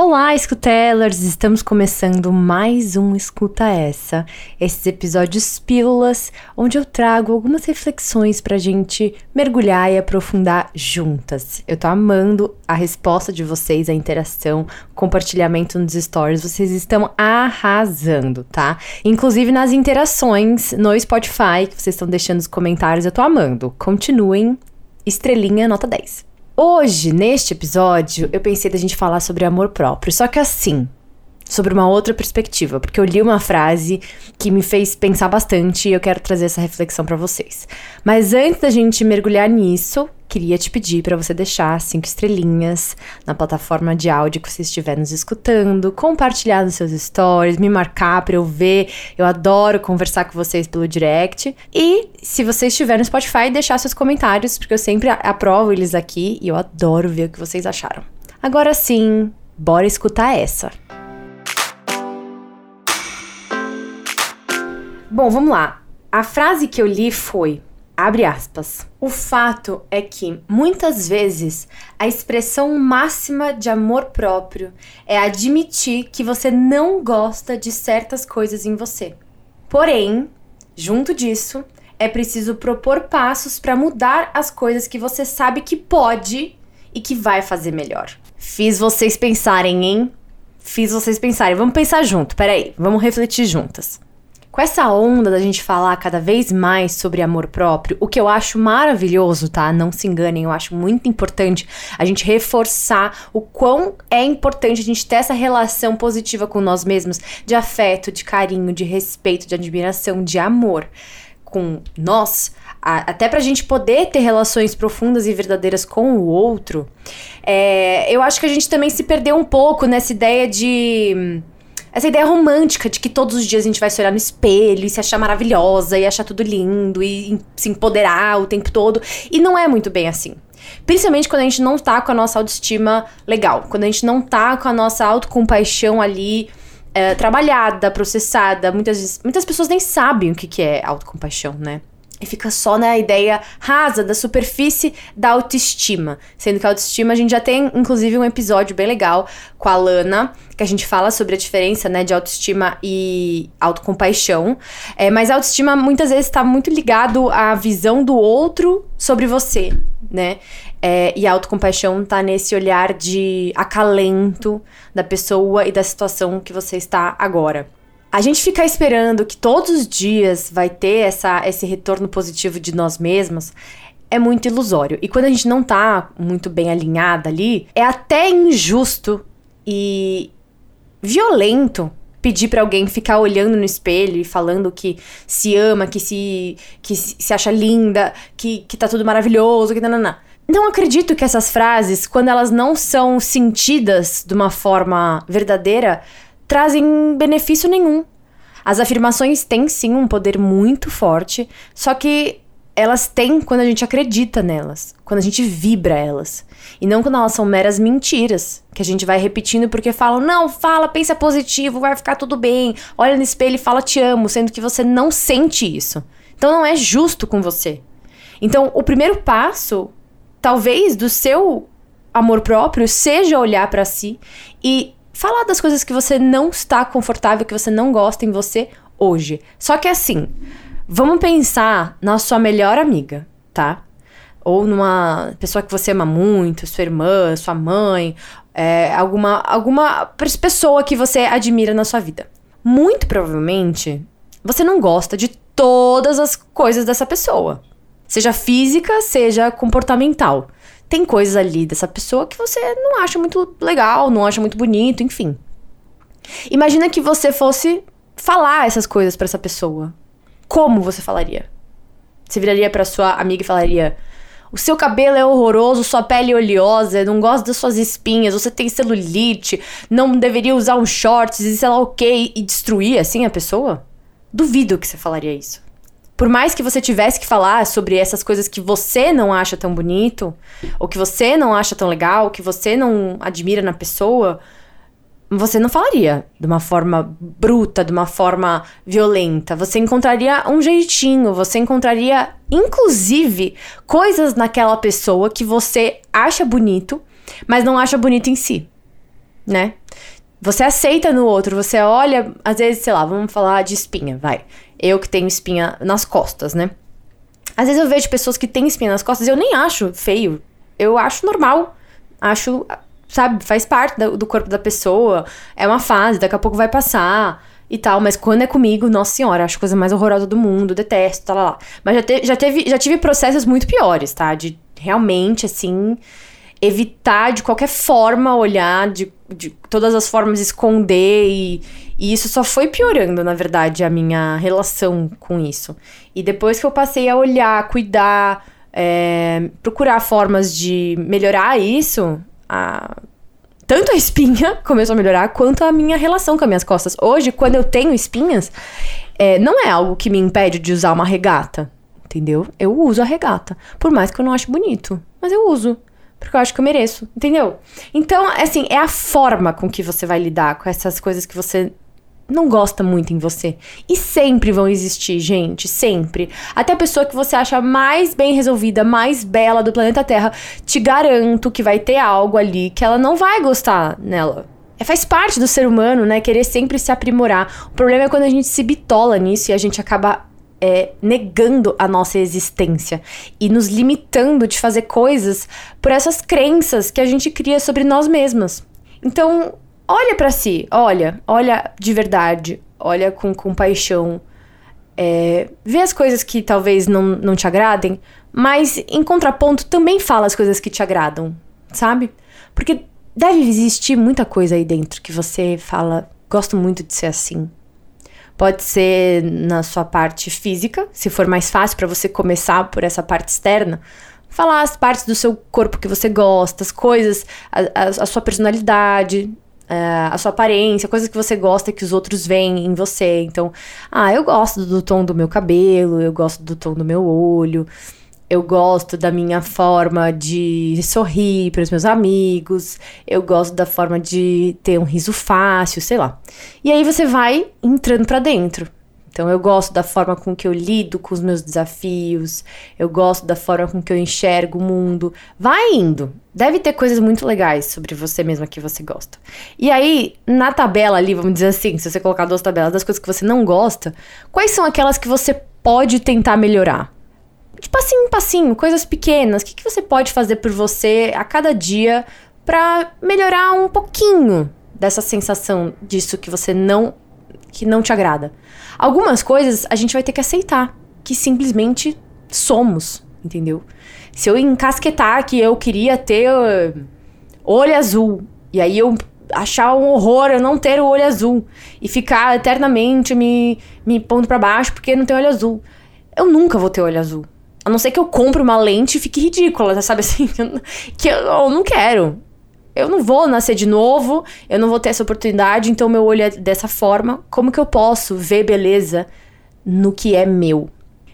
Olá, escutellers! Estamos começando mais um Escuta Essa. Esses episódios pílulas, onde eu trago algumas reflexões pra gente mergulhar e aprofundar juntas. Eu tô amando a resposta de vocês, a interação, compartilhamento nos stories. Vocês estão arrasando, tá? Inclusive nas interações no Spotify, que vocês estão deixando os comentários, eu tô amando. Continuem. Estrelinha nota 10. Hoje, neste episódio, eu pensei da gente falar sobre amor próprio, só que assim, sobre uma outra perspectiva, porque eu li uma frase que me fez pensar bastante e eu quero trazer essa reflexão para vocês. Mas antes da gente mergulhar nisso, queria te pedir para você deixar cinco estrelinhas na plataforma de áudio que você estiver nos escutando, compartilhar nos seus stories, me marcar para eu ver. Eu adoro conversar com vocês pelo direct. E se você estiver no Spotify, deixar seus comentários, porque eu sempre aprovo eles aqui e eu adoro ver o que vocês acharam. Agora sim, bora escutar essa. Bom, vamos lá. A frase que eu li foi: Abre aspas. O fato é que, muitas vezes, a expressão máxima de amor próprio é admitir que você não gosta de certas coisas em você. Porém, junto disso, é preciso propor passos para mudar as coisas que você sabe que pode e que vai fazer melhor. Fiz vocês pensarem, hein? Fiz vocês pensarem. Vamos pensar junto, peraí, vamos refletir juntas. Com essa onda da gente falar cada vez mais sobre amor próprio, o que eu acho maravilhoso, tá? Não se enganem, eu acho muito importante a gente reforçar o quão é importante a gente ter essa relação positiva com nós mesmos, de afeto, de carinho, de respeito, de admiração, de amor com nós, até pra gente poder ter relações profundas e verdadeiras com o outro, é, eu acho que a gente também se perdeu um pouco nessa ideia de essa ideia romântica de que todos os dias a gente vai se olhar no espelho e se achar maravilhosa e achar tudo lindo e se empoderar o tempo todo. E não é muito bem assim. Principalmente quando a gente não tá com a nossa autoestima legal, quando a gente não tá com a nossa autocompaixão ali é, trabalhada, processada. Muitas, muitas pessoas nem sabem o que, que é autocompaixão, né? E fica só na ideia rasa da superfície da autoestima. Sendo que a autoestima a gente já tem, inclusive, um episódio bem legal com a Lana, que a gente fala sobre a diferença né, de autoestima e autocompaixão. É, mas a autoestima muitas vezes está muito ligado à visão do outro sobre você, né? É, e a autocompaixão tá nesse olhar de acalento da pessoa e da situação que você está agora a gente ficar esperando que todos os dias vai ter essa, esse retorno positivo de nós mesmos é muito ilusório. E quando a gente não tá muito bem alinhada ali, é até injusto e violento pedir para alguém ficar olhando no espelho e falando que se ama, que se que se acha linda, que, que tá tudo maravilhoso, que não. Não acredito que essas frases, quando elas não são sentidas de uma forma verdadeira, trazem benefício nenhum. As afirmações têm sim um poder muito forte, só que elas têm quando a gente acredita nelas, quando a gente vibra elas. E não quando elas são meras mentiras, que a gente vai repetindo porque falam, não, fala, pensa positivo, vai ficar tudo bem. Olha no espelho e fala, te amo, sendo que você não sente isso. Então não é justo com você. Então, o primeiro passo, talvez, do seu amor próprio seja olhar para si e falar das coisas que você não está confortável, que você não gosta em você hoje. Só que assim, vamos pensar na sua melhor amiga, tá? Ou numa pessoa que você ama muito, sua irmã, sua mãe, é, alguma, alguma pessoa que você admira na sua vida. Muito provavelmente, você não gosta de todas as coisas dessa pessoa. Seja física, seja comportamental tem coisas ali dessa pessoa que você não acha muito legal, não acha muito bonito, enfim. Imagina que você fosse falar essas coisas para essa pessoa. Como você falaria? Você viraria para sua amiga e falaria: "O seu cabelo é horroroso, sua pele é oleosa, não gosto das suas espinhas, você tem celulite, não deveria usar um shorts e sei lá o que e destruir assim a pessoa?" Duvido que você falaria isso por mais que você tivesse que falar sobre essas coisas que você não acha tão bonito, ou que você não acha tão legal, que você não admira na pessoa, você não falaria de uma forma bruta, de uma forma violenta. Você encontraria um jeitinho, você encontraria, inclusive, coisas naquela pessoa que você acha bonito, mas não acha bonito em si. né? Você aceita no outro, você olha, às vezes, sei lá, vamos falar de espinha, vai. Eu que tenho espinha nas costas, né? Às vezes eu vejo pessoas que têm espinha nas costas e eu nem acho feio. Eu acho normal. Acho, sabe, faz parte do corpo da pessoa. É uma fase, daqui a pouco vai passar e tal. Mas quando é comigo, nossa senhora, acho a coisa mais horrorosa do mundo, detesto, tá lá, lá. Mas já, te, já, teve, já tive processos muito piores, tá? De realmente, assim, evitar de qualquer forma olhar, de, de todas as formas esconder e, e isso só foi piorando, na verdade, a minha relação com isso. E depois que eu passei a olhar, cuidar, é, procurar formas de melhorar isso, a, tanto a espinha começou a melhorar, quanto a minha relação com as minhas costas. Hoje, quando eu tenho espinhas, é, não é algo que me impede de usar uma regata, entendeu? Eu uso a regata, por mais que eu não ache bonito, mas eu uso porque eu acho que eu mereço, entendeu? Então, assim, é a forma com que você vai lidar com essas coisas que você não gosta muito em você. E sempre vão existir, gente, sempre. Até a pessoa que você acha mais bem resolvida, mais bela do planeta Terra, te garanto que vai ter algo ali que ela não vai gostar nela. É, faz parte do ser humano, né? Querer sempre se aprimorar. O problema é quando a gente se bitola nisso e a gente acaba é, negando a nossa existência e nos limitando de fazer coisas por essas crenças que a gente cria sobre nós mesmas. Então, olha para si, olha, olha de verdade, olha com compaixão, é, vê as coisas que talvez não, não te agradem, mas em contraponto também fala as coisas que te agradam, sabe? Porque deve existir muita coisa aí dentro que você fala, gosto muito de ser assim. Pode ser na sua parte física, se for mais fácil para você começar por essa parte externa. Falar as partes do seu corpo que você gosta, as coisas, a, a, a sua personalidade, a sua aparência, coisas que você gosta que os outros veem em você. Então, ah, eu gosto do tom do meu cabelo, eu gosto do tom do meu olho, eu gosto da minha forma de sorrir para os meus amigos, eu gosto da forma de ter um riso fácil, sei lá. E aí você vai entrando para dentro. Então eu gosto da forma com que eu lido com os meus desafios, eu gosto da forma com que eu enxergo o mundo. Vai indo. Deve ter coisas muito legais sobre você mesma que você gosta. E aí, na tabela ali, vamos dizer assim, se você colocar duas tabelas das coisas que você não gosta, quais são aquelas que você pode tentar melhorar? De passinho em passinho, coisas pequenas. O que, que você pode fazer por você a cada dia para melhorar um pouquinho dessa sensação disso que você não que não te agrada. Algumas coisas a gente vai ter que aceitar, que simplesmente somos, entendeu? Se eu encasquetar que eu queria ter uh, olho azul e aí eu achar um horror eu não ter o olho azul e ficar eternamente me me pondo para baixo porque não tenho olho azul. Eu nunca vou ter olho azul. A não ser que eu compre uma lente e fique ridícula, sabe assim? Que eu, eu não quero. Eu não vou nascer de novo, eu não vou ter essa oportunidade, então meu olho é dessa forma. Como que eu posso ver beleza no que é meu?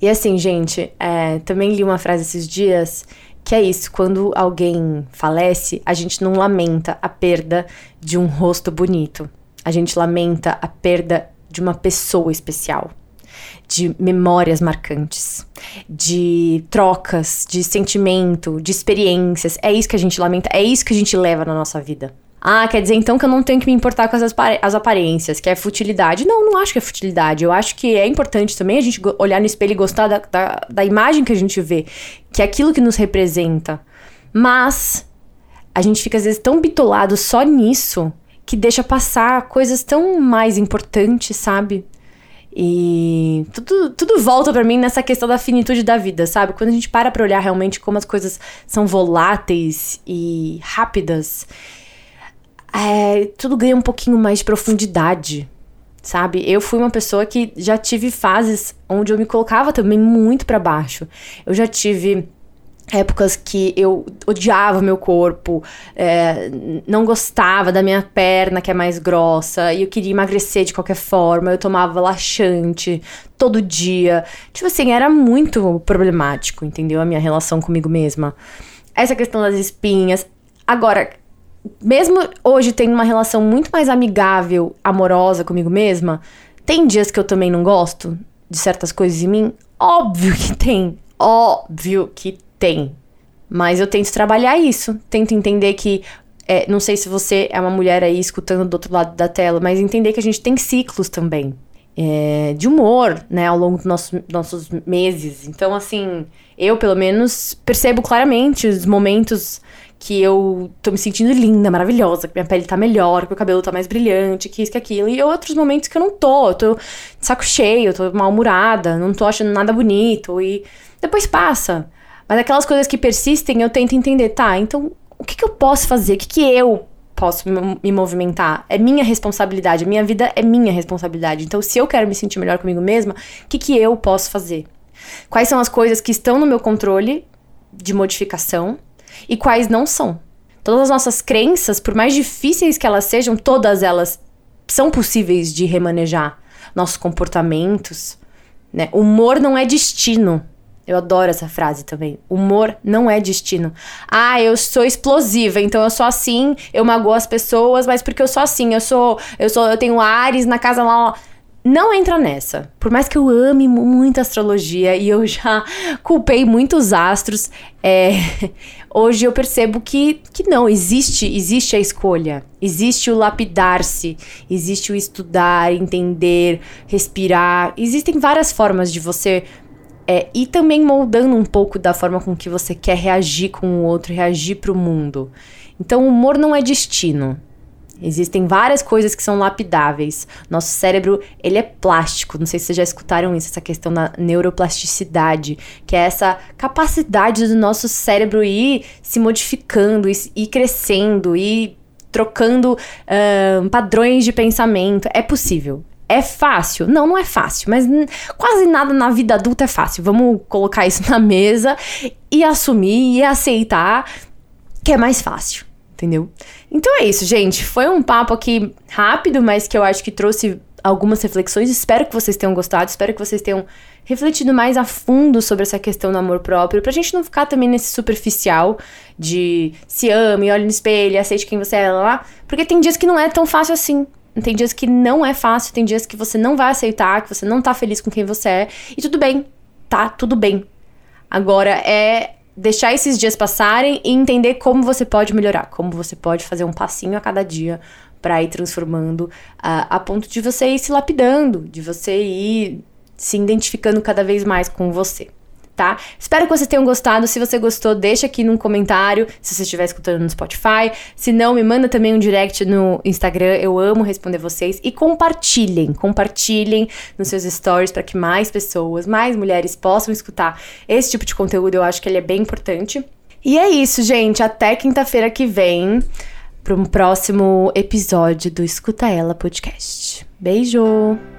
E assim, gente, é, também li uma frase esses dias que é isso: quando alguém falece, a gente não lamenta a perda de um rosto bonito, a gente lamenta a perda de uma pessoa especial de memórias marcantes, de trocas, de sentimento, de experiências. É isso que a gente lamenta, é isso que a gente leva na nossa vida. Ah, quer dizer então que eu não tenho que me importar com as, as aparências, que é futilidade. Não, não acho que é futilidade. Eu acho que é importante também a gente olhar no espelho e gostar da, da, da imagem que a gente vê, que é aquilo que nos representa. Mas a gente fica às vezes tão bitolado só nisso que deixa passar coisas tão mais importantes, sabe? E tudo, tudo volta para mim nessa questão da finitude da vida, sabe? Quando a gente para pra olhar realmente como as coisas são voláteis e rápidas, é, tudo ganha um pouquinho mais de profundidade, sabe? Eu fui uma pessoa que já tive fases onde eu me colocava também muito para baixo. Eu já tive épocas que eu odiava meu corpo, é, não gostava da minha perna que é mais grossa e eu queria emagrecer de qualquer forma. Eu tomava laxante todo dia. Tipo assim, era muito problemático, entendeu? A minha relação comigo mesma. Essa questão das espinhas. Agora, mesmo hoje tendo uma relação muito mais amigável, amorosa comigo mesma, tem dias que eu também não gosto de certas coisas em mim? Óbvio que tem. Óbvio que tem. Mas eu tento trabalhar isso. Tento entender que é, não sei se você é uma mulher aí escutando do outro lado da tela, mas entender que a gente tem ciclos também. É, de humor, né, ao longo dos nossos, nossos meses. Então, assim, eu, pelo menos, percebo claramente os momentos que eu tô me sentindo linda, maravilhosa, que minha pele tá melhor, que meu cabelo tá mais brilhante, que isso, que aquilo. E outros momentos que eu não tô, eu tô de saco cheio, eu tô mal-humorada, não tô achando nada bonito. E depois passa. Mas aquelas coisas que persistem, eu tento entender, tá, então o que, que eu posso fazer? O que, que eu posso me movimentar? É minha responsabilidade, a minha vida é minha responsabilidade. Então, se eu quero me sentir melhor comigo mesma, o que, que eu posso fazer? Quais são as coisas que estão no meu controle de modificação e quais não são? Todas as nossas crenças, por mais difíceis que elas sejam, todas elas são possíveis de remanejar. Nossos comportamentos, né? Humor não é destino. Eu adoro essa frase também. Humor não é destino. Ah, eu sou explosiva, então eu sou assim, eu magoo as pessoas, mas porque eu sou assim, eu sou, eu sou, eu tenho Ares na casa lá. Não entra nessa. Por mais que eu ame muito astrologia e eu já culpei muitos astros, é, hoje eu percebo que, que não, existe, existe a escolha. Existe o lapidar-se, existe o estudar, entender, respirar. Existem várias formas de você é, e também moldando um pouco da forma com que você quer reagir com o outro, reagir para o mundo. Então, o humor não é destino. Existem várias coisas que são lapidáveis. Nosso cérebro, ele é plástico. Não sei se vocês já escutaram isso, essa questão da neuroplasticidade, que é essa capacidade do nosso cérebro ir se modificando, ir, crescendo, ir trocando uh, padrões de pensamento. É possível. É fácil? Não, não é fácil, mas quase nada na vida adulta é fácil. Vamos colocar isso na mesa e assumir e aceitar que é mais fácil, entendeu? Então é isso, gente. Foi um papo aqui rápido, mas que eu acho que trouxe algumas reflexões. Espero que vocês tenham gostado, espero que vocês tenham refletido mais a fundo sobre essa questão do amor próprio, pra gente não ficar também nesse superficial de se ame, olhe no espelho, aceite quem você é lá, porque tem dias que não é tão fácil assim. Tem dias que não é fácil, tem dias que você não vai aceitar, que você não tá feliz com quem você é. E tudo bem, tá tudo bem. Agora é deixar esses dias passarem e entender como você pode melhorar, como você pode fazer um passinho a cada dia para ir transformando uh, a ponto de você ir se lapidando, de você ir se identificando cada vez mais com você tá? Espero que vocês tenham gostado. Se você gostou, deixa aqui num comentário, se você estiver escutando no Spotify. Se não, me manda também um direct no Instagram. Eu amo responder vocês. E compartilhem, compartilhem nos seus stories para que mais pessoas, mais mulheres possam escutar esse tipo de conteúdo. Eu acho que ele é bem importante. E é isso, gente. Até quinta-feira que vem para um próximo episódio do Escuta Ela Podcast. Beijo!